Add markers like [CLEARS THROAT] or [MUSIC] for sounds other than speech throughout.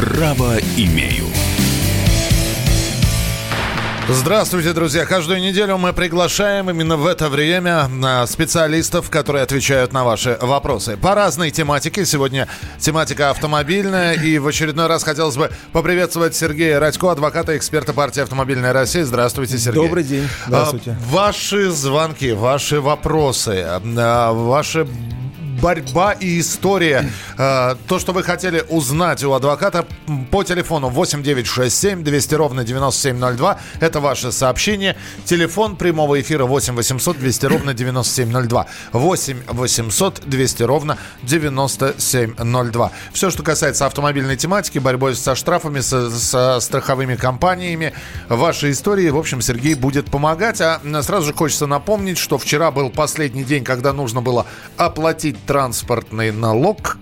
Право имею. Здравствуйте, друзья. Каждую неделю мы приглашаем именно в это время а, специалистов, которые отвечают на ваши вопросы. По разной тематике. Сегодня тематика автомобильная. И в очередной раз хотелось бы поприветствовать Сергея Радько, адвоката, эксперта партии «Автомобильная Россия». Здравствуйте, Сергей. Добрый день. Здравствуйте. Ваши звонки, ваши вопросы, а, ваши борьба и история. Э, то, что вы хотели узнать у адвоката по телефону 8967 200 ровно 9702. Это ваше сообщение. Телефон прямого эфира 8 800 200 ровно 9702. 8 800 200 ровно 9702. Все, что касается автомобильной тематики, борьбой со штрафами, со, со страховыми компаниями, ваши истории, в общем, Сергей будет помогать. А сразу же хочется напомнить, что вчера был последний день, когда нужно было оплатить транспортный налог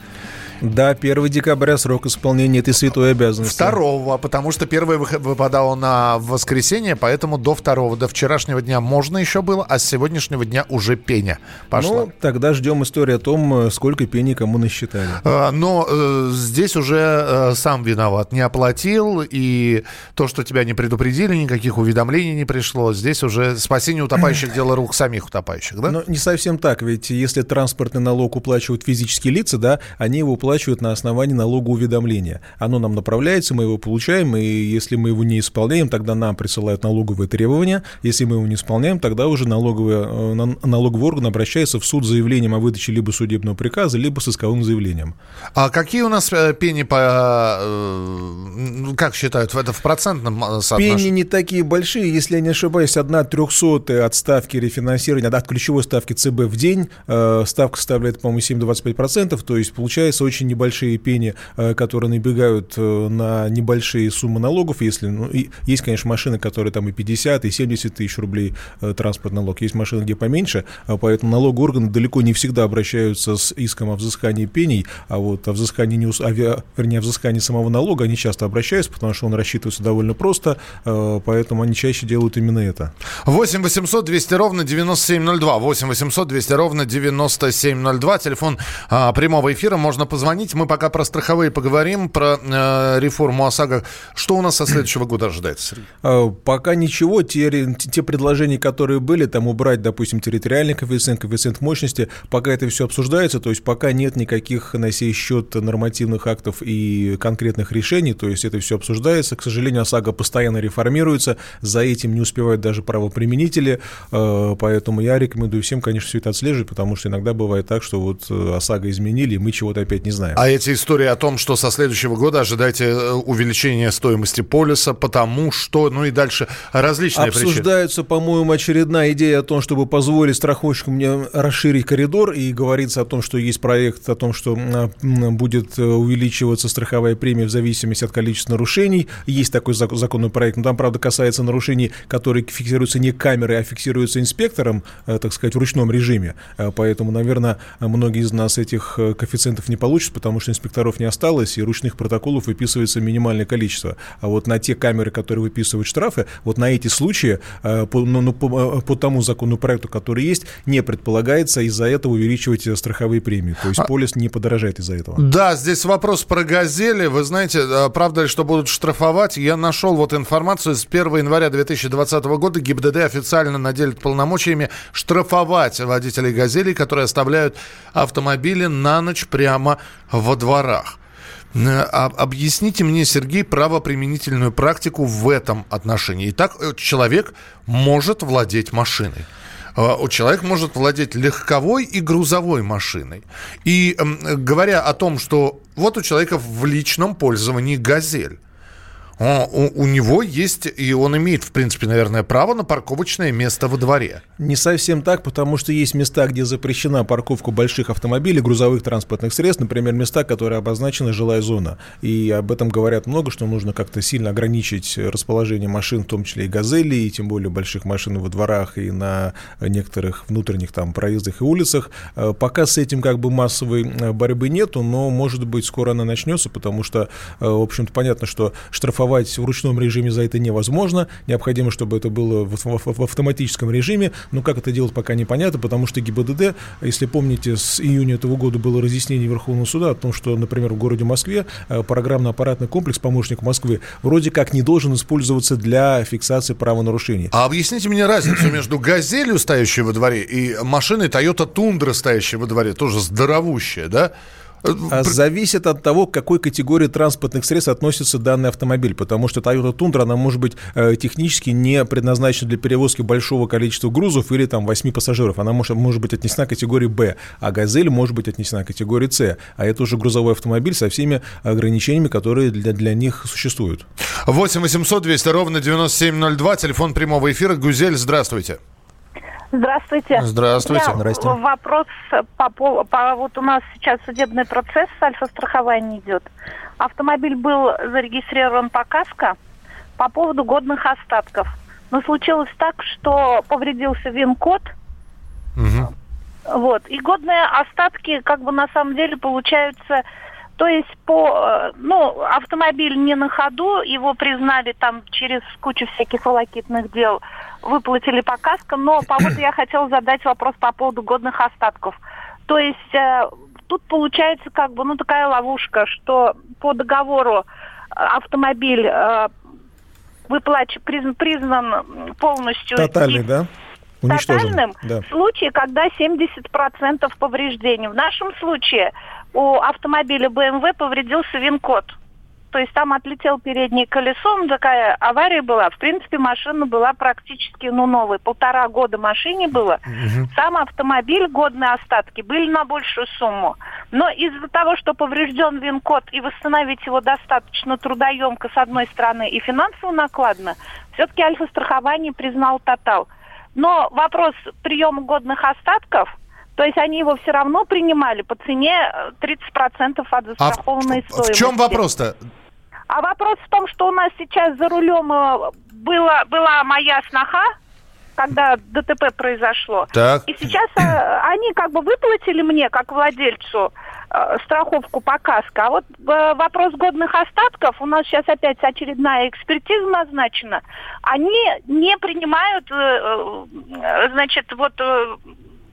да, 1 декабря срок исполнения этой святой обязанности. Второго, потому что первое выпадало на воскресенье, поэтому до второго, до вчерашнего дня можно еще было, а с сегодняшнего дня уже пеня пошла. Ну, тогда ждем истории о том, сколько пени кому насчитали. А, но э, здесь уже э, сам виноват. Не оплатил, и то, что тебя не предупредили, никаких уведомлений не пришло, здесь уже спасение утопающих дело рук самих утопающих, да? Но не совсем так, ведь если транспортный налог уплачивают физические лица, да, они его уплачивают выплачивают на основании налогоуведомления. Оно нам направляется, мы его получаем, и если мы его не исполняем, тогда нам присылают налоговые требования. Если мы его не исполняем, тогда уже налоговый, э, налоговый орган обращается в суд с заявлением о выдаче либо судебного приказа, либо с исковым заявлением. А какие у нас э, пени по... Э, как считают? Это в процентном соотношении? Пени не такие большие. Если я не ошибаюсь, одна трехсотая от ставки рефинансирования, от ключевой ставки ЦБ в день, ставка составляет, по-моему, 7,25%, то есть получается очень очень небольшие пени, э, которые набегают э, на небольшие суммы налогов, если, ну, и есть, конечно, машины, которые там и 50, и 70 тысяч рублей э, транспорт налог, есть машины, где поменьше, а поэтому налоговые органы далеко не всегда обращаются с иском о взыскании пений, а вот о взыскании, не, авиа, вернее, о взыскании самого налога они часто обращаются, потому что он рассчитывается довольно просто, поэтому они чаще делают именно это. 8 800 200 ровно 9702, 8 800 200 ровно 9702, телефон а, прямого эфира, можно позвонить звонить. Мы пока про страховые поговорим, про э, реформу ОСАГО. Что у нас со следующего года ожидается, Сергей? А, пока ничего. Те, те предложения, которые были, там убрать, допустим, территориальный коэффициент, коэффициент мощности, пока это все обсуждается, то есть пока нет никаких на сей счет нормативных актов и конкретных решений, то есть это все обсуждается. К сожалению, ОСАГО постоянно реформируется, за этим не успевают даже правоприменители, э, поэтому я рекомендую всем, конечно, все это отслеживать, потому что иногда бывает так, что вот э, ОСАГО изменили, и мы чего-то опять не знаем. А эти истории о том, что со следующего года ожидайте э, увеличения стоимости полиса, потому что, ну и дальше различные Обсуждаются, по-моему, очередная идея о том, чтобы позволить страховщикам мне расширить коридор, и говорится о том, что есть проект о том, что будет э, увеличиваться страховая премия в зависимости от количества нарушений. Есть такой законный проект, но там, правда, касается нарушений, которые фиксируются не камерой, а фиксируются инспектором, э, так сказать, в ручном режиме. Поэтому, наверное, многие из нас этих коэффициентов не получат, получится, потому что инспекторов не осталось, и ручных протоколов выписывается минимальное количество. А вот на те камеры, которые выписывают штрафы, вот на эти случаи, э, по, ну, ну, по, э, по тому законопроекту, который есть, не предполагается из-за этого увеличивать страховые премии. То есть а полис не подорожает из-за этого. Да, здесь вопрос про «Газели». Вы знаете, э, правда ли, что будут штрафовать? Я нашел вот информацию. С 1 января 2020 года ГИБДД официально наделит полномочиями штрафовать водителей «Газелей», которые оставляют автомобили на ночь прямо во дворах. Э, объясните мне, Сергей, правоприменительную практику в этом отношении. Итак, э, человек может владеть машиной. Э, человек может владеть легковой и грузовой машиной. И говоря о том, что вот у человека в личном пользовании «Газель», у, у него есть, и он имеет, в принципе, наверное, право на парковочное место во дворе. Не совсем так, потому что есть места, где запрещена парковка больших автомобилей, грузовых транспортных средств, например, места, которые обозначена жилая зона. И об этом говорят много, что нужно как-то сильно ограничить расположение машин, в том числе и газели, и тем более больших машин во дворах и на некоторых внутренних там проездах и улицах. Э, пока с этим как бы массовой э, борьбы нету, но, может быть, скоро она начнется, потому что, э, в общем-то, понятно, что штрафовать штрафовать в ручном режиме за это невозможно. Необходимо, чтобы это было в, в, в автоматическом режиме. Но как это делать, пока непонятно, потому что ГИБДД, если помните, с июня этого года было разъяснение Верховного суда о том, что, например, в городе Москве э, программно-аппаратный комплекс «Помощник Москвы» вроде как не должен использоваться для фиксации правонарушений. А объясните мне разницу между «Газелью», стоящей во дворе, и машиной Toyota Тундра, стоящей во дворе, тоже здоровущая, да? А зависит от того, к какой категории транспортных средств относится данный автомобиль, потому что Toyota Tundra, она может быть э, технически не предназначена для перевозки большого количества грузов или там 8 пассажиров, она может, может быть отнесена к категории Б, а Газель может быть отнесена к категории С, а это уже грузовой автомобиль со всеми ограничениями, которые для, для них существуют. 8 800 200 ровно 9702, телефон прямого эфира. Гузель, здравствуйте. Здравствуйте. Здравствуйте. Здравствуйте. Вопрос по, по, по вот у нас сейчас судебный процесс с альфа-страхованием идет. Автомобиль был зарегистрирован по КАСКО по поводу годных остатков. Но случилось так, что повредился ВИН-код. Угу. Вот. И годные остатки, как бы на самом деле, получаются то есть по, э, ну, автомобиль не на ходу, его признали там через кучу всяких волокитных дел, выплатили по каскам, но по поводу я хотела задать вопрос по поводу годных остатков. То есть э, тут получается как бы, ну, такая ловушка, что по договору автомобиль э, выплач... признан, признан полностью... Тотальный, да? Уничтожен. Тотальным да. в случае, когда 70% повреждений. В нашем случае у автомобиля BMW повредился вин-код. То есть там отлетел переднее колесо, ну, такая авария была. В принципе, машина была практически, ну, новой. Полтора года машине было. Угу. Сам автомобиль, годные остатки, были на большую сумму. Но из-за того, что поврежден вин-код и восстановить его достаточно трудоемко, с одной стороны, и финансово накладно, все-таки альфа-страхование признал «Тотал». Но вопрос приема годных остатков – то есть они его все равно принимали по цене 30% э, от застрахованной а стоимости. В чем вопрос-то? А вопрос в том, что у нас сейчас за рулем э, была, была моя сноха, когда ДТП произошло. Так. И сейчас э, [CLEARS THROAT] они как бы выплатили мне, как владельцу, страховку по каско. А вот вопрос годных остатков, у нас сейчас опять очередная экспертиза назначена, они не принимают, значит, вот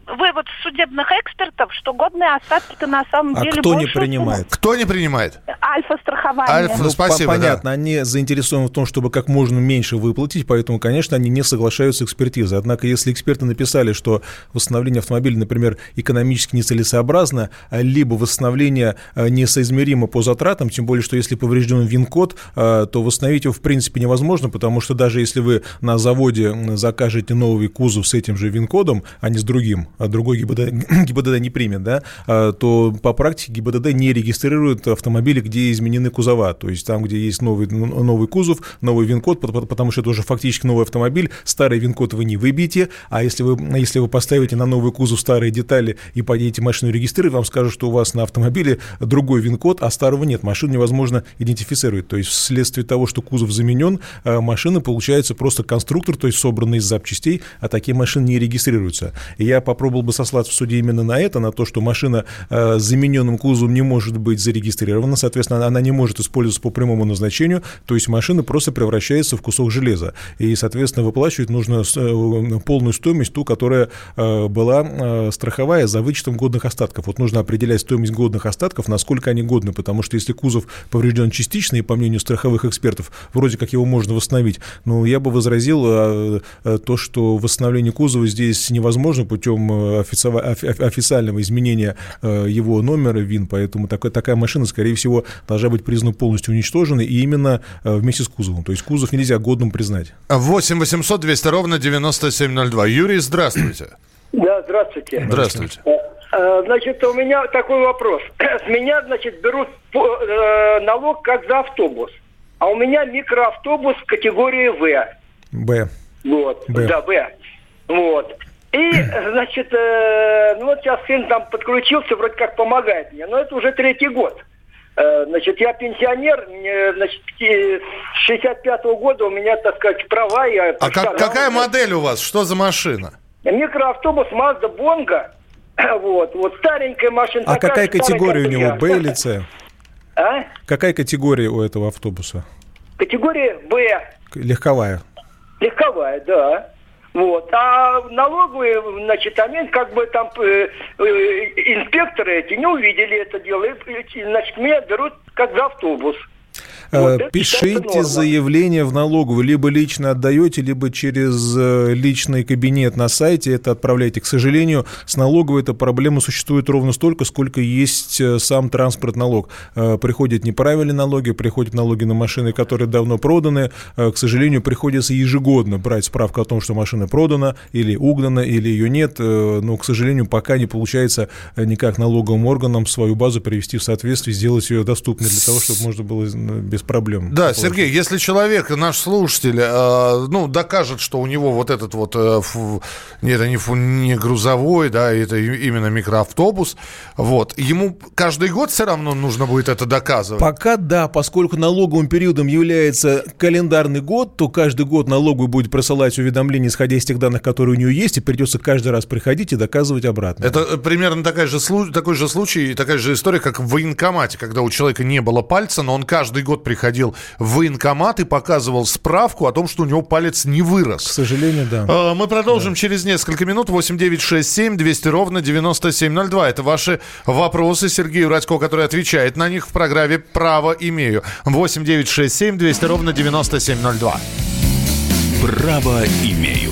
вывод судебных экспертов, что годные остатки-то на самом а деле кто не принимает? Кто не принимает? Альфа-страхование. Альфа, ну, спасибо, Понятно, да. они заинтересованы в том, чтобы как можно меньше выплатить, поэтому, конечно, они не соглашаются с экспертизой. Однако, если эксперты написали, что восстановление автомобиля, например, экономически нецелесообразно, либо восстановление э, несоизмеримо по затратам, тем более, что если поврежден ВИН-код, э, то восстановить его в принципе невозможно, потому что даже если вы на заводе закажете новый кузов с этим же ВИН-кодом, а не с другим, а другой ГИБДД, [COUGHS] ГИБДД не примет, да, а, то по практике ГИБДД не регистрирует автомобили, где изменены кузова. То есть там, где есть новый, новый кузов, новый ВИН-код, потому что это уже фактически новый автомобиль, старый ВИН-код вы не выбьете, а если вы, если вы поставите на новый кузов старые детали и поедете машину регистрировать, вам скажут, что у вас на автомобиле другой ВИН-код, а старого нет. Машину невозможно идентифицировать. То есть вследствие того, что кузов заменен, а, машина получается просто конструктор, то есть собранный из запчастей, а такие машины не регистрируются. Я попробую попробовал бы сослаться в суде именно на это, на то, что машина э, с замененным кузовом не может быть зарегистрирована, соответственно, она не может использоваться по прямому назначению, то есть машина просто превращается в кусок железа. И, соответственно, выплачивать нужно э, полную стоимость, ту, которая э, была страховая за вычетом годных остатков. Вот нужно определять стоимость годных остатков, насколько они годны, потому что если кузов поврежден частично, и по мнению страховых экспертов, вроде как его можно восстановить, но я бы возразил то, что восстановление кузова здесь невозможно путем официального изменения э, его номера ВИН, поэтому такая, такая машина, скорее всего, должна быть признана полностью уничтоженной и именно э, вместе с кузовом. То есть кузов нельзя годным признать. 8 800 200 ровно 9702. Юрий, здравствуйте. Да, здравствуйте. Здравствуйте. Э, значит, у меня такой вопрос. С [CLEARS THROAT] меня, значит, берут налог как за автобус. А у меня микроавтобус категории В. Б. Вот. Б. Да, Б. Вот. И, значит, э, ну вот сейчас сын там подключился, вроде как помогает мне, но это уже третий год. Э, значит, я пенсионер, э, значит, с 65-го года у меня, так сказать, права. Я а как, какая модель у вас? Что за машина? Микроавтобус Mazda Bongo. [CLEARS THROAT] Вот, вот старенькая машина. А такая, какая категория у него, Б или С? [LAUGHS] А? Какая категория у этого автобуса? Категория Б. Легковая. Легковая, да. Вот. А налоговые, значит, они как бы там э, э, инспекторы эти не увидели это дело. И, значит, меня берут как за автобус. Вот, э, Пишите заявление в налоговую, либо лично отдаете, либо через э, личный кабинет на сайте это отправляете. К сожалению, с налоговой эта проблема существует ровно столько, сколько есть э, сам транспорт налог. Приходят неправильные налоги, приходят налоги на машины, которые давно проданы. К сожалению, приходится ежегодно брать справку о том, что машина продана или угнана, или ее нет. Но, к сожалению, пока не получается никак налоговым органам свою базу привести в соответствие, сделать ее доступной для того, чтобы можно было без проблем. Да, Сергей, если человек, наш слушатель, э, ну, докажет, что у него вот этот вот, э, фу, это не, фу, не грузовой, да, это именно микроавтобус, вот, ему каждый год все равно нужно будет это доказывать? Пока да, поскольку налоговым периодом является календарный год, то каждый год налоговый будет присылать уведомления, исходя из тех данных, которые у нее есть, и придется каждый раз приходить и доказывать обратно. Это примерно такая же, такой же случай, такая же история, как в военкомате, когда у человека не было пальца, но он каждый год приходил в военкомат и показывал справку о том, что у него палец не вырос. К сожалению, да. А, мы продолжим да. через несколько минут. 8 9 6 7 200 ровно 9702. Это ваши вопросы Сергею Радько, который отвечает на них в программе «Право имею». 8 9 6 7 200 ровно 9702. Право имею.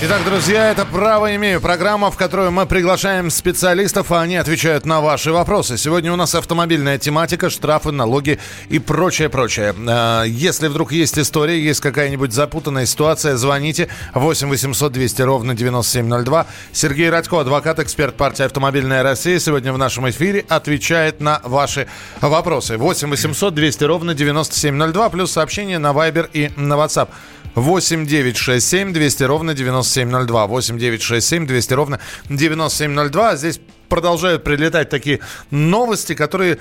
Итак, друзья, это «Право имею» программа, в которую мы приглашаем специалистов, а они отвечают на ваши вопросы. Сегодня у нас автомобильная тематика, штрафы, налоги и прочее-прочее. А, если вдруг есть история, есть какая-нибудь запутанная ситуация, звоните 8 800 200 ровно 9702. Сергей Радько, адвокат, эксперт партии «Автомобильная Россия», сегодня в нашем эфире отвечает на ваши вопросы. 8 800 200 ровно 9702, плюс сообщение на Viber и на WhatsApp. 8 9 6 7 200 ровно 9702. 8 9 6 7 200 ровно 9702. Здесь продолжают прилетать такие новости, которые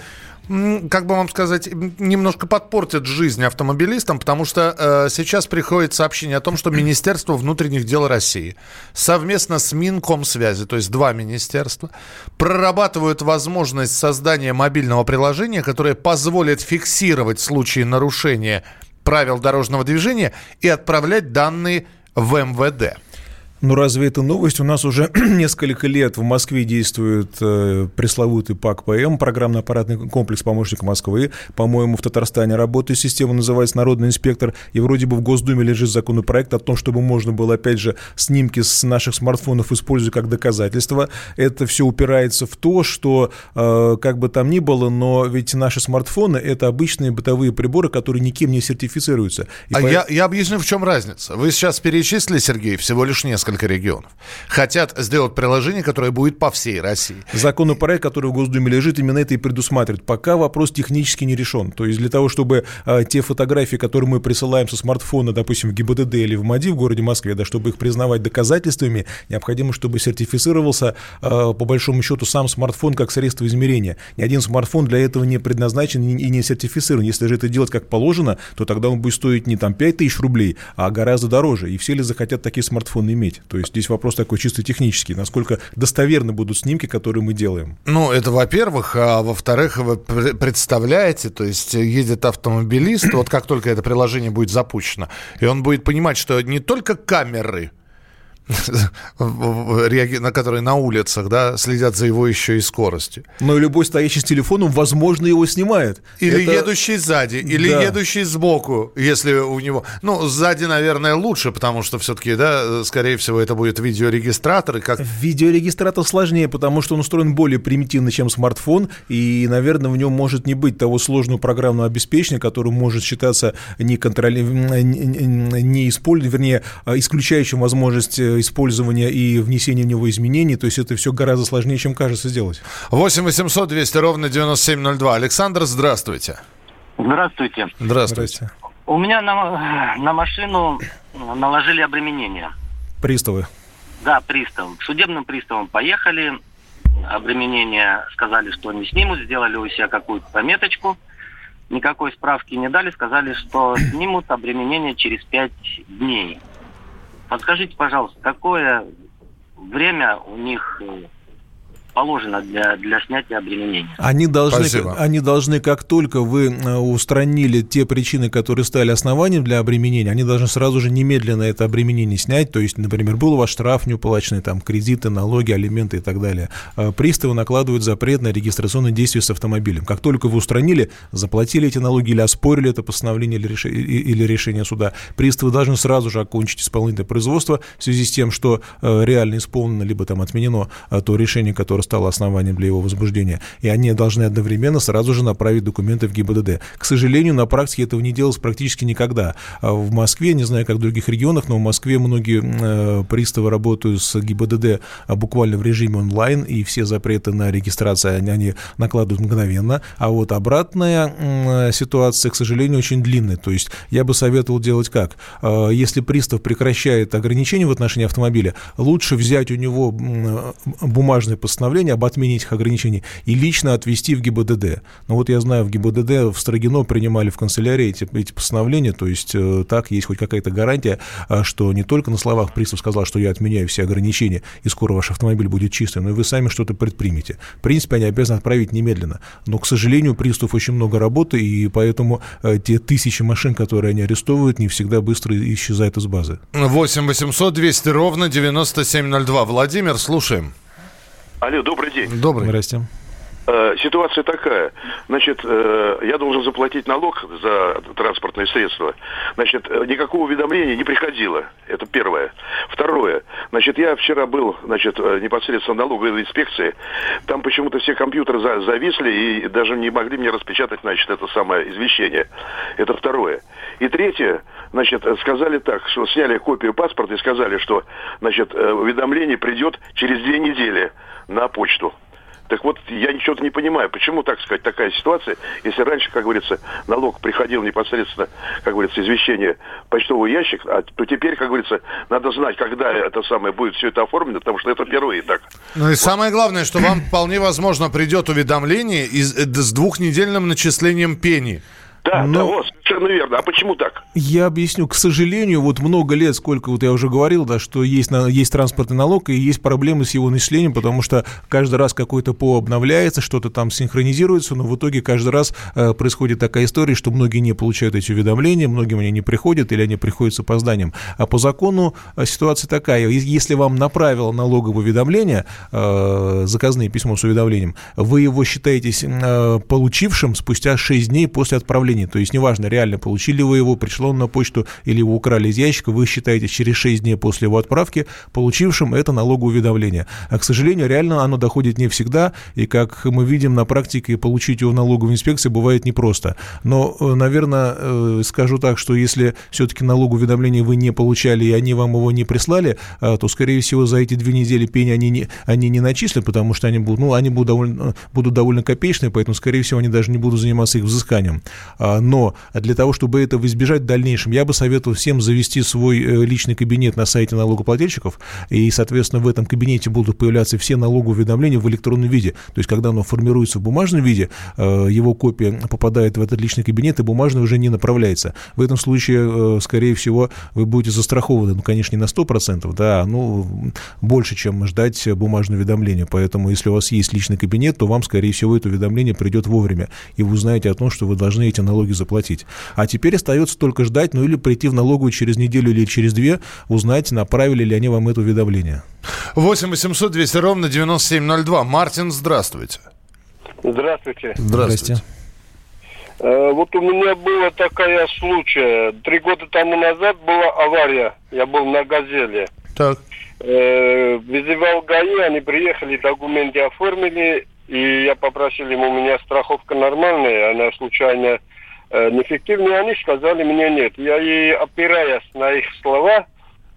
как бы вам сказать, немножко подпортят жизнь автомобилистам, потому что э, сейчас приходит сообщение о том, что Министерство внутренних дел России совместно с Минкомсвязи, то есть два министерства, прорабатывают возможность создания мобильного приложения, которое позволит фиксировать случаи нарушения правил дорожного движения и отправлять данные в МВД. Ну разве это новость? У нас уже [CLEARS THROAT] несколько лет в Москве действует э, пресловутый ПАК ПМ, программно-аппаратный комплекс помощника Москвы. По-моему, в Татарстане работает система, называется Народный инспектор. И вроде бы в Госдуме лежит законопроект о том, чтобы можно было, опять же, снимки с наших смартфонов использовать как доказательство. Это все упирается в то, что, э, как бы там ни было, но ведь наши смартфоны — это обычные бытовые приборы, которые никем не сертифицируются. И а по... я, я объясню, в чем разница. Вы сейчас перечислили, Сергей, всего лишь несколько несколько регионов. Хотят сделать приложение, которое будет по всей России. Законопроект, который в Госдуме лежит, именно это и предусматривает. Пока вопрос технически не решен. То есть для того, чтобы а, те фотографии, которые мы присылаем со смартфона, допустим, в ГИБДД или в МАДИ в городе Москве, да, чтобы их признавать доказательствами, необходимо, чтобы сертифицировался а, по большому счету сам смартфон как средство измерения. Ни один смартфон для этого не предназначен и не сертифицирован. Если же это делать как положено, то тогда он будет стоить не там 5 тысяч рублей, а гораздо дороже. И все ли захотят такие смартфоны иметь? Измерить. То есть здесь вопрос такой чисто технический, насколько достоверны будут снимки, которые мы делаем. Ну, это во-первых. А во-вторых, вы представляете, то есть едет автомобилист, вот как только это приложение будет запущено, и он будет понимать, что не только камеры [LAUGHS] на которые на улицах, да, следят за его еще и скоростью. Но любой стоящий с телефоном, возможно, его снимает. Или Это... едущий сзади, или да. едущий сбоку, если у него... Ну, сзади, наверное, лучше, потому что все-таки, да, скорее всего, это будет видеорегистратор. И как... Видеорегистратор сложнее, потому что он устроен более примитивно, чем смартфон, и, наверное, в нем может не быть того сложного программного обеспечения, которое может считаться не, контроли... не использованием, вернее, а исключающим возможность э, использования и внесения в него изменений. То есть это все гораздо сложнее, чем кажется сделать. 8 800 200 ровно 9702. Александр, здравствуйте. Здравствуйте. Здравствуйте. У меня на, на машину наложили обременение. Приставы? Да, пристав. Судебным приставом поехали. Обременение сказали, что не снимут. Сделали у себя какую-то пометочку. Никакой справки не дали. Сказали, что снимут обременение через пять дней. Подскажите, пожалуйста, какое время у них э, положено для, для снятия обременения. Они должны, они должны, как только вы э, устранили те причины, которые стали основанием для обременения, они должны сразу же немедленно это обременение снять. То есть, например, был у вас штраф неуплаченный, там, кредиты, налоги, алименты и так далее. Э, приставы накладывают запрет на регистрационные действия с автомобилем. Как только вы устранили, заплатили эти налоги или оспорили это постановление или решение, или решение суда, приставы должны сразу же окончить исполнительное производство в связи с тем, что э, реально исполнено, либо там отменено то решение, которое стало основанием для его возбуждения, и они должны одновременно сразу же направить документы в ГИБДД. К сожалению, на практике этого не делалось практически никогда. А в Москве, не знаю, как в других регионах, но в Москве многие э, приставы работают с ГИБДД а буквально в режиме онлайн, и все запреты на регистрацию они, они накладывают мгновенно. А вот обратная э, ситуация, к сожалению, очень длинная. То есть я бы советовал делать как? Э, если пристав прекращает ограничения в отношении автомобиля, лучше взять у него бумажное постановление, решение об отмене этих ограничений и лично отвести в ГИБДД. Но вот я знаю, в ГИБДД в Строгино принимали в канцелярии эти, эти постановления, то есть э, так есть хоть какая-то гарантия, э, что не только на словах пристав сказал, что я отменяю все ограничения, и скоро ваш автомобиль будет чистым, но и вы сами что-то предпримете. В принципе, они обязаны отправить немедленно. Но, к сожалению, пристав очень много работы, и поэтому э, те тысячи машин, которые они арестовывают, не всегда быстро исчезают из базы. 8 800 200 ровно 9702. Владимир, слушаем. Алло, добрый день. Добрый. Здрасте. Э, ситуация такая. Значит, э, я должен заплатить налог за транспортные средства. Значит, э, никакого уведомления не приходило. Это первое. Второе. Значит, я вчера был, значит, непосредственно в налоговой инспекции. Там почему-то все компьютеры зависли и даже не могли мне распечатать, значит, это самое извещение. Это второе. И третье, значит, сказали так, что сняли копию паспорта и сказали, что, значит, уведомление придет через две недели на почту. Так вот, я ничего-то не понимаю, почему, так сказать, такая ситуация, если раньше, как говорится, налог приходил непосредственно, как говорится, извещение почтовый ящик, а, то теперь, как говорится, надо знать, когда это самое будет все это оформлено, потому что это впервые так. Ну и вот. самое главное, что вам вполне возможно придет уведомление из, э, с двухнедельным начислением пени. Да, Но... да, вот, совершенно верно. А почему так? Я объясню. К сожалению, вот много лет, сколько вот я уже говорил, да, что есть, есть транспортный налог и есть проблемы с его начислением, потому что каждый раз какой-то ПО обновляется, что-то там синхронизируется, но в итоге каждый раз э, происходит такая история, что многие не получают эти уведомления, многим они не приходят или они приходят с опозданием. А по закону э, ситуация такая. Если вам направило налоговое уведомление, э, заказное письмо с уведомлением, вы его считаетесь э, получившим спустя 6 дней после отправления сообщении. То есть неважно, реально получили вы его, пришло он на почту или его украли из ящика, вы считаете через 6 дней после его отправки получившим это налоговое уведомление. А, к сожалению, реально оно доходит не всегда, и как мы видим на практике, получить его в налоговой инспекции бывает непросто. Но, э, наверное, э, скажу так, что если все-таки налоговое уведомление вы не получали, и они вам его не прислали, э, то, скорее всего, за эти две недели пени они не, они не начислят, потому что они будут, ну, они будут довольно, будут довольно копеечные, поэтому, скорее всего, они даже не будут заниматься их взысканием. А, но для того, чтобы этого избежать в дальнейшем, я бы советовал всем завести свой э, личный кабинет на сайте налогоплательщиков, и, соответственно, в этом кабинете будут появляться все налоговые уведомления в электронном виде. То есть, когда оно формируется в бумажном виде, э, его копия попадает в этот личный кабинет, и бумажный уже не направляется. В этом случае, э, скорее всего, вы будете застрахованы, ну, конечно, не на 100%, да, ну, больше, чем ждать бумажное уведомление. Поэтому, если у вас есть личный кабинет, то вам, скорее всего, это уведомление придет вовремя, и вы узнаете о том, что вы должны эти налоги заплатить. А теперь остается только ждать, ну или прийти в налоговую через неделю или через две, узнать, направили ли они вам это уведомление. 8 800 200 ровно 9702. Мартин, здравствуйте. Здравствуйте. Здравствуйте. Э, Вот у меня была такая случай. Три года тому назад была авария. Я был на «Газели». Так. Э, Вызывал ГАИ, они приехали, документы оформили, и я попросил им, у меня страховка нормальная, она случайно неэффективная. Они сказали мне нет. Я и опираясь на их слова,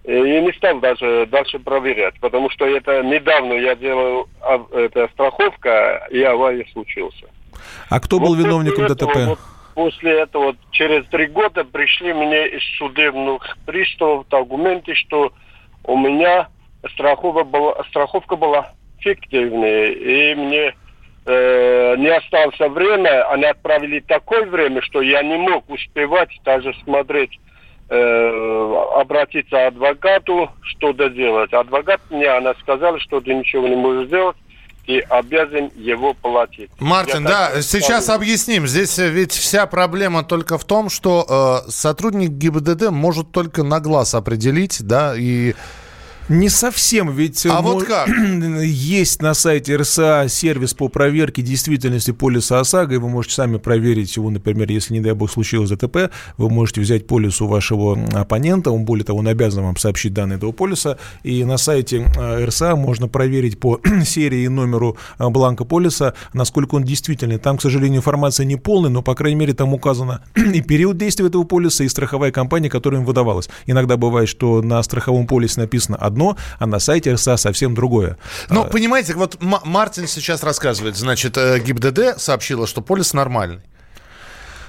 э, и не стал даже дальше проверять, потому что это недавно я делал а, это страховка, и авария случился. А кто был Вот виновником после ДТП? этого, вот после этого, через три года пришли мне из судебных приставов документы, что у меня страховка была, страховка была фиктивная, и мне э, не осталось время, они отправили такое время, что я не мог успевать даже смотреть, э, обратиться к адвокату, что доделать. Адвокат мне, она сказала, что ты ничего не можешь сделать, ты обязан его платить. Мартин, Я да, так и сейчас сказал. объясним. Здесь э, ведь вся проблема только в том, что э, сотрудник ГИБДД может только на глаз определить, да, и... Не совсем, ведь А мо- вот как? [CLEARS THROAT] есть на сайте РСА сервис по проверке действительности полиса ОСАГО, и вы можете сами проверить его, например, если, не дай бог, случилось ДТП, вы можете взять полис у вашего оппонента, он, более того, он обязан вам сообщить данные этого полиса, и на сайте э, РСА можно проверить по [CLEARS THROAT] серии и номеру э, бланка полиса, насколько он действительный. Там, к сожалению, информация не полная, но, по крайней мере, там указано [CLEARS THROAT] и период действия этого полиса, и страховая компания, которая им выдавалась. Иногда бывает, что на страховом полисе написано одно, а на сайте РСА совсем другое. Ну, понимаете, вот Мартин сейчас рассказывает, значит, э, ГИБДД сообщила, что полис нормальный.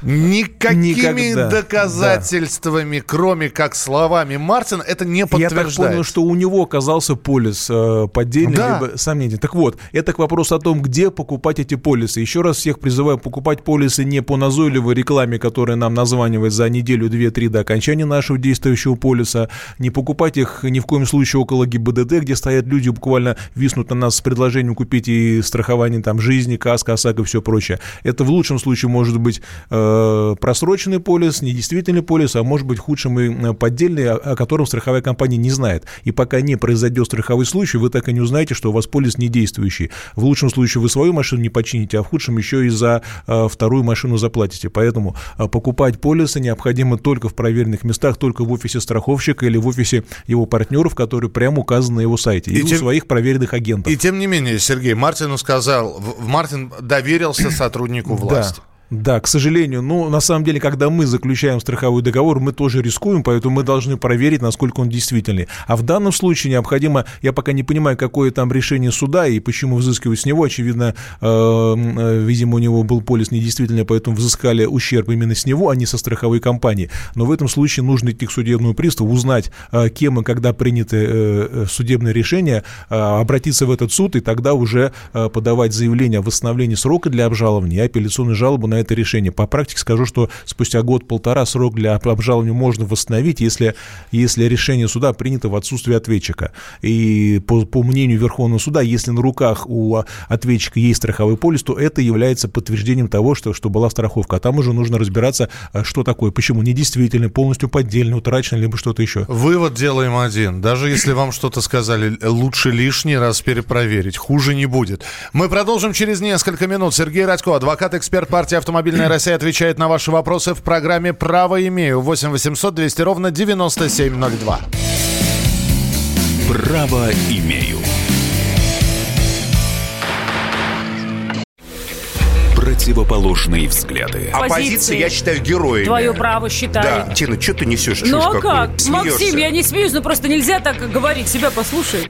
Никакими Никогда, доказательствами, кроме как словами Мартина, это не Я так понял, что у него оказался полис э, поддельный, Да. либо сомнительный. Так вот, это к вопросу о том, где покупать эти полисы. Еще раз всех призываю покупать полисы не по назойливой рекламе, которая нам названивает за неделю, две, три до окончания нашего действующего полиса. Не покупать их ни в коем случае около ГИБДД, где стоят люди, буквально виснут на нас с предложением купить и страхование там жизни, каска, ОСАГО и все прочее. Это в лучшем случае может быть э, просроченный полис, недействительный полис, а может быть в худшем и э, поддельный, о, котором страховая компания не знает. И пока не произойдет страховой случай, вы так и не узнаете, что у вас полис не действующий. В лучшем случае вы свою машину не почините, а в худшем еще и за э, вторую машину заплатите. Поэтому э, покупать полисы необходимо только в проверенных местах, только в офисе страховщика или в офисе его партнеров, которые прямо указаны на его сайте, и, И у тем- своих проверенных агентов. И тем не менее, Сергей, Мартину сказал, Мартин доверился [CLEARS THROAT] сотруднику власти. Да. Да, к сожалению. Ну, на самом деле, когда мы заключаем страховой договор, мы тоже рискуем, поэтому мы должны проверить, насколько он действительный. А в данном случае необходимо, я пока не понимаю, какое там решение суда и почему взыскивать с него. Очевидно, э, э, видимо, у него был полис недействительный, поэтому взыскали ущерб именно с него, а не со страховой компании. Но в этом случае нужно идти к судебному приставу, узнать, э, кем и когда приняты э, судебные решения, э, обратиться в этот суд и тогда уже подавать заявление о восстановлении срока для обжалования и апелляционную жалобу на это решение. По практике скажу, что спустя год-полтора срок для обжалования можно восстановить, если, если решение суда принято в отсутствие ответчика. И по, по мнению Верховного суда, если на руках у ответчика есть страховой полис, то это является подтверждением того, что, что была страховка. А там уже нужно разбираться, э, что такое, почему недействительный, полностью поддельный, утраченный, либо что-то еще. Вывод делаем один. Даже если вам что-то сказали, лучше лишний раз перепроверить. Хуже не будет. Мы продолжим через несколько минут. Сергей Радько, адвокат-эксперт партии «Автомобильная Россия», отвечает на ваши вопросы в программе «Право имею». 8 800 200 ровно 9702. Право имею. Противоположные взгляды. Оппозиция, я считаю, героями. Твое право считаю. Да, Тина, что ты несешь? Ну а как? Смеешься. Максим, я не смеюсь, но просто нельзя так говорить. Себя послушай.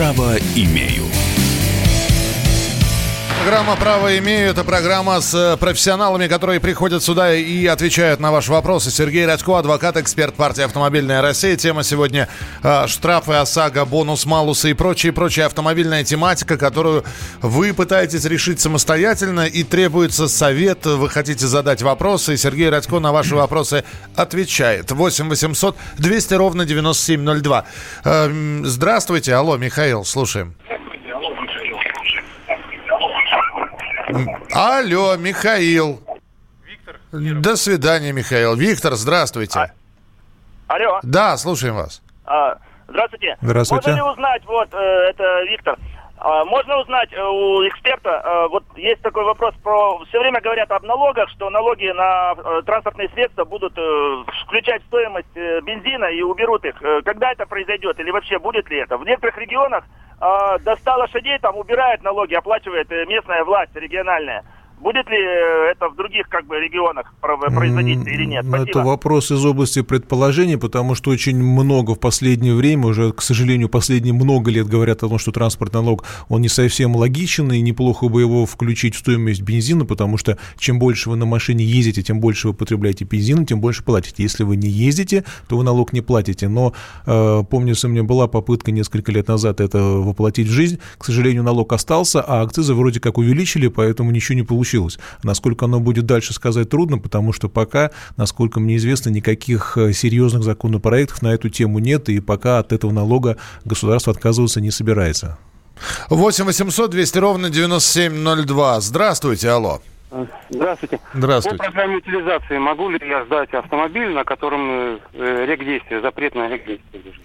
Право имею. Программа «Право имею» — это программа с э, профессионалами, которые приходят сюда и отвечают на ваши вопросы. Сергей Радько, адвокат, эксперт партии «Автомобильная Россия». Тема сегодня э, штрафы, ОСАГО, бонус, малусы и прочее, прочая автомобильная тематика, которую вы пытаетесь решить самостоятельно и требуется совет. Вы хотите задать вопросы, и Сергей Радько на ваши вопросы отвечает. 8 800 200 ровно 9702. Э, здравствуйте. Алло, Михаил, слушаем. Алло, Михаил. Виктор. До свидания, Михаил. Виктор, здравствуйте. Алло. Да, слушаем вас. А, здравствуйте. Здравствуйте. Можно ли узнать, вот, э, это Виктор, а, можно узнать э, у эксперта, э, вот есть такой вопрос про, все время говорят об налогах, что налоги на э, транспортные средства будут включать стоимость бензина и уберут их. Когда это произойдет или вообще будет ли это? В некоторых регионах э, до 100 лошадей там убирают налоги, оплачивает местная власть региональная. Будет ли э, это в других как бы регионах про- производиться или нет? Это Спасибо. вопрос из области предположений, потому что очень много в последнее время, уже, к сожалению, последние много лет говорят о том, что транспортный налог, он не совсем логичен, и неплохо бы его включить в стоимость бензина, потому что чем больше вы на машине ездите, тем больше вы потребляете бензина, тем больше платите. Если вы не ездите, то вы налог не платите. Но, э, помнится, у меня была попытка несколько лет назад это воплотить в жизнь. К сожалению, налог остался, а акцизы вроде как увеличили, поэтому ничего не получилось. Насколько оно будет дальше сказать трудно, потому что пока, насколько мне известно, никаких э, серьезных законопроектов на эту тему нет, и пока от этого налога государство отказываться не собирается. 8 800 200 ровно 9702. Здравствуйте, алло. Здравствуйте. Здравствуйте. По программе утилизации могу ли я сдать автомобиль, на котором э, рек действия, запрет на рек действия лежит?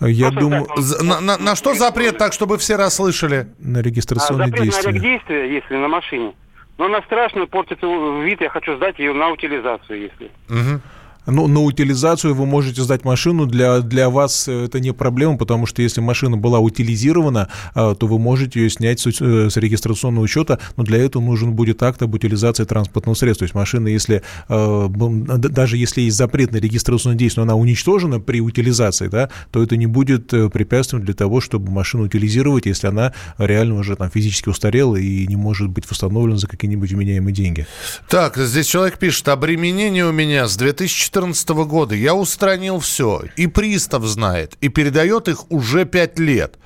Я Просто думаю... так, На, на- на что запрет, так, чтобы все расслышали? На А, регистрационные запрет на действия. рек действия, если на машине. Но она страшно портит вид, я хочу сдать ее на утилизацию, если. Ну, на утилизацию вы можете сдать машину. Для, для вас э, это не проблема, потому что если машина была утилизирована, э, то вы можете ее снять с, э, с регистрационного учета, но для этого нужен будет акт об утилизации транспортного средства. То есть машина, если даже если есть запрет на регистрационное действие, но она уничтожена при утилизации, да, то это не будет препятствием для того, чтобы машину утилизировать, если она реально уже там физически устарела и не может быть восстановлена за какие-нибудь вменяемые деньги. Так, здесь человек пишет, обременение у меня с 2014 года. Я устранил все. И пристав знает. И передает их уже 5 лет.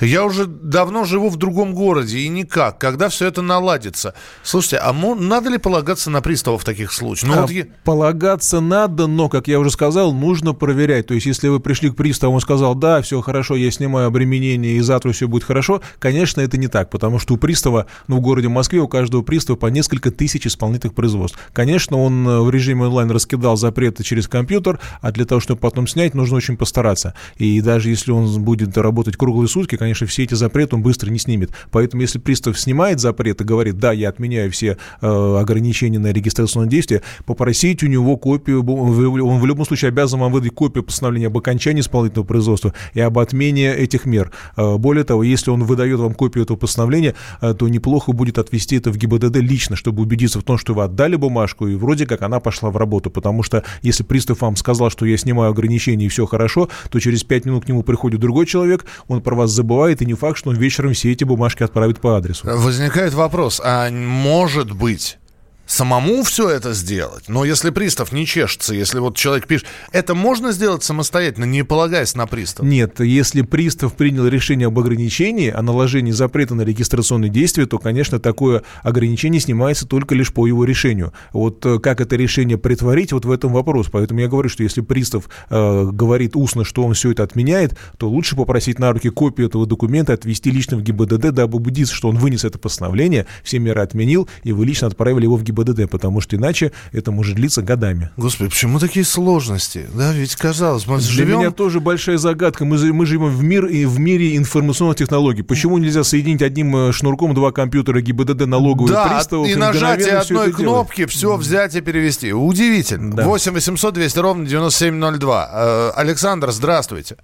Я уже давно живу в другом городе, и никак. Когда все это наладится? Слушайте, а надо ли полагаться на приставов в таких случаях? Ну, А вот я- Полагаться надо, но, как я уже сказал, нужно проверять. То есть, если вы пришли к приставу, он сказал, да, все хорошо, я снимаю обременение, и завтра все будет хорошо, конечно, это не так, потому что у пристава, ну, в городе Москве у каждого пристава по несколько тысяч исполнительных производств. Конечно, он э, в режиме онлайн раскидал запреты через компьютер, а для того, чтобы потом снять, нужно очень постараться. И даже если он будет работать круглые сутки, конечно, все эти запреты он быстро не снимет. Поэтому, если пристав снимает запрет и говорит, да, я отменяю все э, ограничения на регистрационное действие, попросите у него копию, он в любом случае обязан вам выдать копию постановления об окончании исполнительного производства и об отмене этих мер. Э, Более того, если он выдает вам копию этого постановления, э, то неплохо будет отвести это в ГИБДД лично, чтобы убедиться в том, что вы отдали бумажку, и вроде как она пошла в работу. Потому что если пристав вам сказал, что я снимаю ограничения и все хорошо, то через пять минут к нему приходит другой человек, он про вас забывает, и не факт, что он вечером все эти бумажки отправит по адресу. Возникает вопрос, а может быть самому все это сделать? Но если пристав не чешется, если вот человек пишет, это можно сделать самостоятельно, не полагаясь на пристав? Нет, если пристав принял решение об ограничении, о наложении запрета на регистрационные действия, то, конечно, такое ограничение снимается только лишь по его решению. Вот э, как это решение притворить, вот в этом вопрос. Поэтому я говорю, что если пристав э, говорит устно, что он все это отменяет, то лучше попросить на руки копию этого документа, отвести лично в ГИБДД, дабы убедиться, что он вынес это постановление, все меры отменил, и вы лично отправили его в ГИБДД. ГИБДД, потому что иначе это может длиться годами. Господи, почему такие сложности? Да, ведь казалось, мы Для живем... меня тоже большая загадка. Мы, мы живем в, мир, и в мире информационных технологий. Почему нельзя соединить одним э, шнурком два компьютера ГИБДД налоговых Да, приставов и мгновенно нажатие одной это делать? кнопки, все взять и перевести. Удивительно. Да. 8 800 200 ровно 9702. Э, Александр, здравствуйте.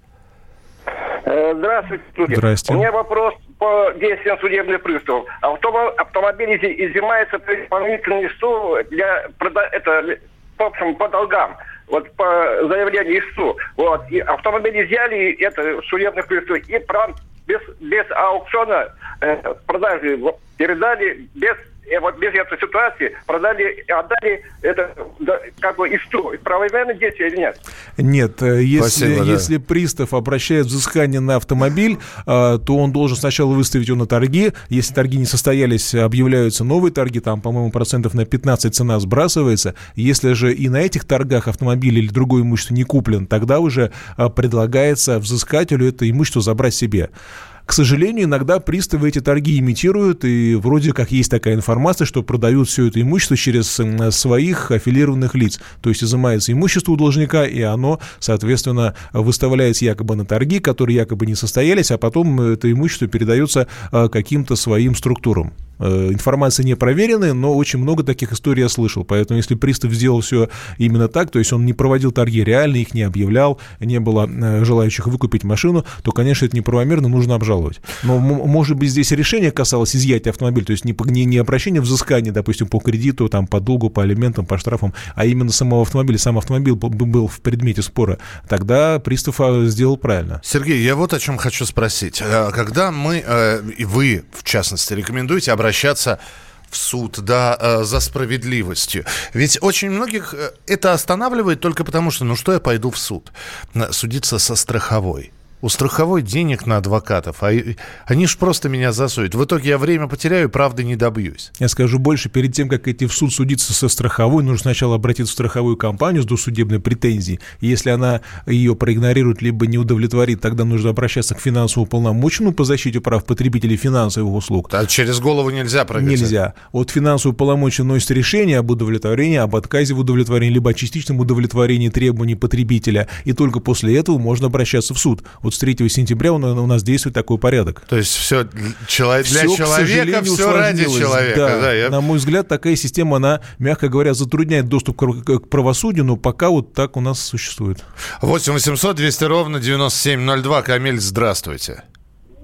Э, Здравствуйте, студия. Здрасте. У меня вопрос по действиям судебных приставов. Автомо- автомобиль изымается по исполнительному ИСУ для прода- это в общем по долгам. Вот по заявлению ИСУ. Вот. И автомобиль изъяли это судебных приставов и прям без, без аукциона э, продажи передали без вот без этой ситуации продали и отдали это да, как бы ИСУ. Правомерное действие или нет? Нет, э, если, Спасибо, да. если пристав обращает взыскание на автомобиль, э, то он должен сначала выставить его на торги. Если торги не состоялись, объявляются новые торги, там, по-моему, процентов на 15 цена сбрасывается. Если же и на этих торгах автомобиль или другое имущество не куплен, тогда уже э, предлагается взыскателю это имущество забрать себе. К сожалению, иногда приставы эти торги имитируют, и вроде как есть такая информация, что продают все это имущество через своих аффилированных лиц. То есть изымается имущество у должника, и оно, соответственно, выставляется якобы на торги, которые якобы не состоялись, а потом это имущество передается э, каким-то своим структурам. Э, Информация не проверенная, но очень много таких историй я слышал. Поэтому если пристав сделал все именно так, то есть он не проводил торги реально, их не объявлял, не было э, желающих выкупить машину, то, конечно, это неправомерно, нужно обжаловать. Но, м- может быть, здесь решение касалось изъятия автомобиля, то есть не, не, не обращение взыскания, допустим, по кредиту, там, по долгу, по алиментам, по штрафам, а именно самого автомобиля. Сам автомобиль был, был в предмете спора. Тогда пристав а, сделал правильно. Сергей, я вот о чем хочу спросить. Э, Когда мы, э, и вы, в частности, рекомендуете обращаться в суд, да, э, за справедливостью. Ведь очень многих э, это останавливает только потому, что, ну что я пойду в суд? Судиться со страховой. У страховой денег на адвокатов, а они ж просто меня засуют. В итоге я время потеряю, и правды не добьюсь. Я скажу больше, перед тем, как идти в суд судиться со страховой, нужно сначала обратиться в страховую компанию с досудебной претензией. И если она ее проигнорирует, либо не удовлетворит, тогда нужно обращаться к финансовому полномоченному по защите прав потребителей финансовых услуг. А через голову нельзя прыгать. Нельзя. Вот финансовый полномоченный носит решение об удовлетворении, об отказе в удовлетворении, либо о частичном удовлетворении требований потребителя. И только после этого можно обращаться в суд. Вот с 3 сентября у на- у нас действует такой порядок. То есть все человек, для Всё, к человека, все ради человека. Да, Да, я- На мой взгляд, такая система, она, мягко говоря, затрудняет доступ к, к правосудию, но пока вот так у нас существует. 8 800 200 ровно 9702. Камиль, здравствуйте.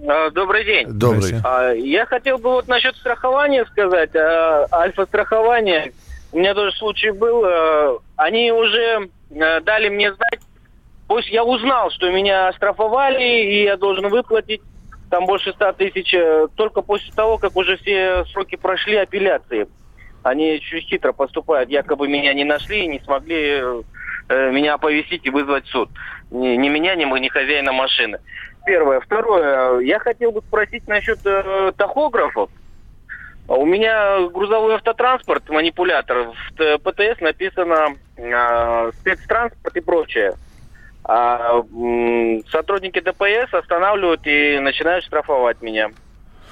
А, Добрый день. Добрый. А, Я хотел бы вот насчет страхования сказать. А, Альфа-страхование, у меня тоже случай был. Они уже дали мне знать, пусть я узнал, что меня штрафовали, и я должен выплатить там больше 100 тысяч, э, только после того, как уже все сроки прошли апелляции. Они чуть хитро поступают, якобы меня не нашли и не смогли э, меня оповестить и вызвать суд. Ни, ни меня, ни, мо- ни хозяина машины. Первое. Второе. Я хотел бы спросить насчет э, тахографов. А У меня грузовой автотранспорт, манипулятор. В ПТС написано э, спецтранспорт и прочее. А сотрудники ДПС останавливают и начинают штрафовать меня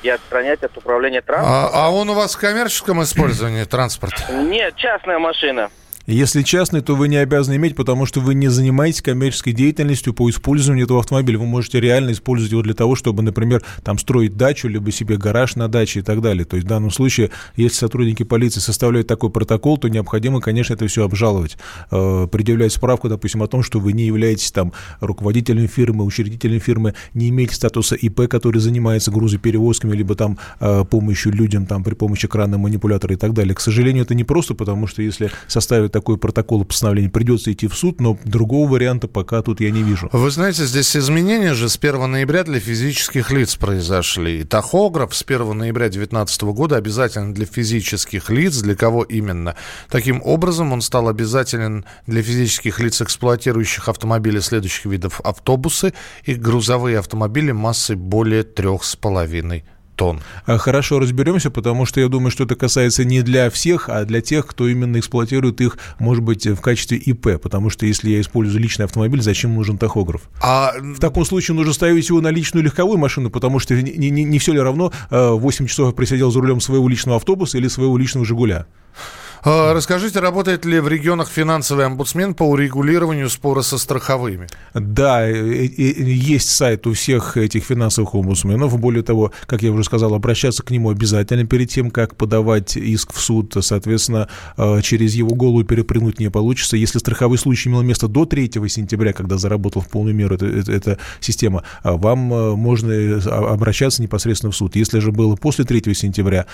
и отстранять от управления транспортом. А, а он у вас в коммерческом использовании транспорт? Нет, частная машина. Если частный, то вы не обязаны иметь, потому что вы не занимаетесь коммерческой деятельностью по использованию этого автомобиля. Вы можете реально использовать его для того, чтобы, например, там строить дачу, либо себе гараж на даче и так далее. То есть в данном случае, если сотрудники полиции составляют такой протокол, то необходимо, конечно, это все обжаловать. Э, предъявлять справку, допустим, о том, что вы не являетесь там руководителем фирмы, учредителем фирмы, не имеете статуса ИП, который занимается грузоперевозками, либо там э, помощью людям там при помощи крана, манипулятора и так далее. К сожалению, это не просто, потому что если составить такой протокол постановления, придется идти в суд, но другого варианта пока тут я не вижу. Вы знаете, здесь изменения же с 1 ноября для физических лиц произошли. Тахограф с 1 ноября 2019 года обязателен для физических лиц. Для кого именно? Таким образом, он стал обязателен для физических лиц, эксплуатирующих автомобили следующих видов. Автобусы и грузовые автомобили массой более 3,5 тонн. А, Хорошо, разберемся, потому что я думаю, что это касается не для всех, а для тех, кто именно эксплуатирует их, может быть, в качестве ИП. Потому что если я использую личный автомобиль, зачем нужен тахограф? А... В таком случае нужно ставить его на личную легковую машину, потому что не, не- не все ли равно, э, 8 часов я просидел за рулем своего личного автобуса или своего личного «Жигуля». А, Расскажите, работает ли в регионах финансовый омбудсмен по урегулированию спора со страховыми? Да, есть сайт у всех этих финансовых омбудсменов. Более того, как я уже сказал, обращаться к нему обязательно перед тем, как подавать иск в суд. Соответственно, э, через его голову перепрыгнуть не получится. Если страховой случай имел место до 3 сентября, когда заработал в полную меру эта, эта- эта система, а вам можно а- обращаться непосредственно в суд. Если же было после 3 сентября,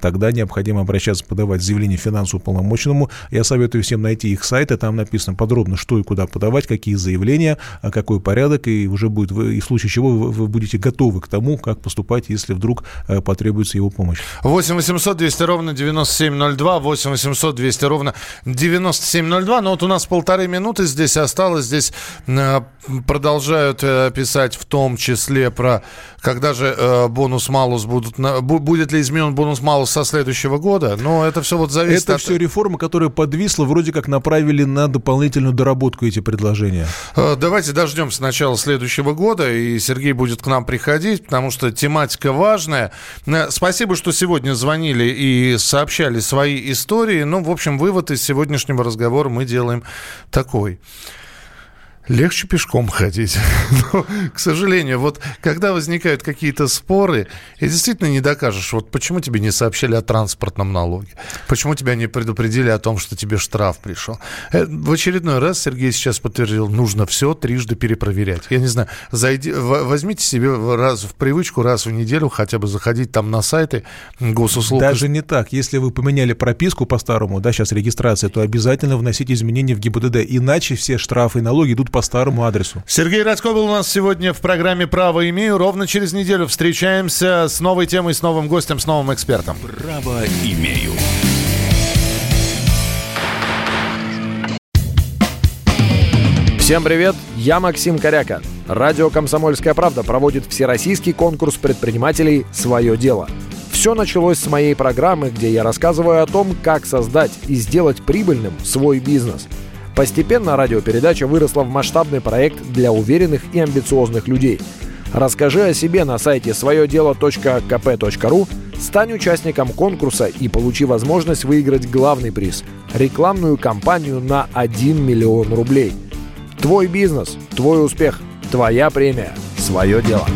тогда необходимо обращаться, подавать заявление финансовому полномочному. Я советую всем найти их сайты, там написано подробно, что и куда подавать, какие заявления, а какой порядок, и уже будет, вы- и в случае чего вы, вы будете готовы к тому, как поступать, если вдруг э, потребуется его помощь. 8 800 200 ровно 9702, 8 800 200 ровно 9702. Но вот у нас полторы минуты здесь осталось. Здесь э, продолжают э, писать в том числе про, когда же бонус-малус будут, будет ли изменен бонус-малус со следующего года. Но это все вот зависит Это от... все реформа, которая подвисла, вроде как направили на дополнительную доработку эти предложения. Э, Давайте дождемся начала следующего года, и Сергей будет к нам приходить, потому что тематика важная. Э, Спасибо, что сегодня звонили и сообщали свои истории. Ну, в общем, вывод из сегодняшнего разговора мы делаем такой. Легче пешком ходить. [LAUGHS] Но, к сожалению, вот когда возникают какие-то споры, и действительно не докажешь, вот почему тебе не сообщили о транспортном налоге, почему тебя не предупредили о том, что тебе штраф пришел. Э, В очередной раз Сергей сейчас подтвердил, нужно все трижды перепроверять. Я не знаю, зайди, возьмите себе раз в привычку, раз в неделю хотя бы заходить там на сайты госуслуг. Даже не так. Если вы поменяли прописку по-старому, да, сейчас регистрация, то обязательно вносите изменения в ГИБДД, иначе все штрафы и налоги идут по старому адресу. Сергей Радько был у нас сегодня в программе «Право имею». Ровно через неделю встречаемся с новой темой, с новым гостем, с новым экспертом. Право имею. Всем привет, я Максим Коряка. Радио «Комсомольская правда» проводит всероссийский конкурс предпринимателей «Свое дело». Все началось с моей программы, где я рассказываю о том, как создать и сделать прибыльным свой бизнес. Постепенно радиопередача выросла в масштабный проект для уверенных и амбициозных людей. Расскажи о себе на сайте своедело.кп.ру, стань участником конкурса и получи возможность выиграть главный приз – рекламную кампанию на 1 миллион рублей – Твой бизнес, твой успех, твоя премия, свое дело.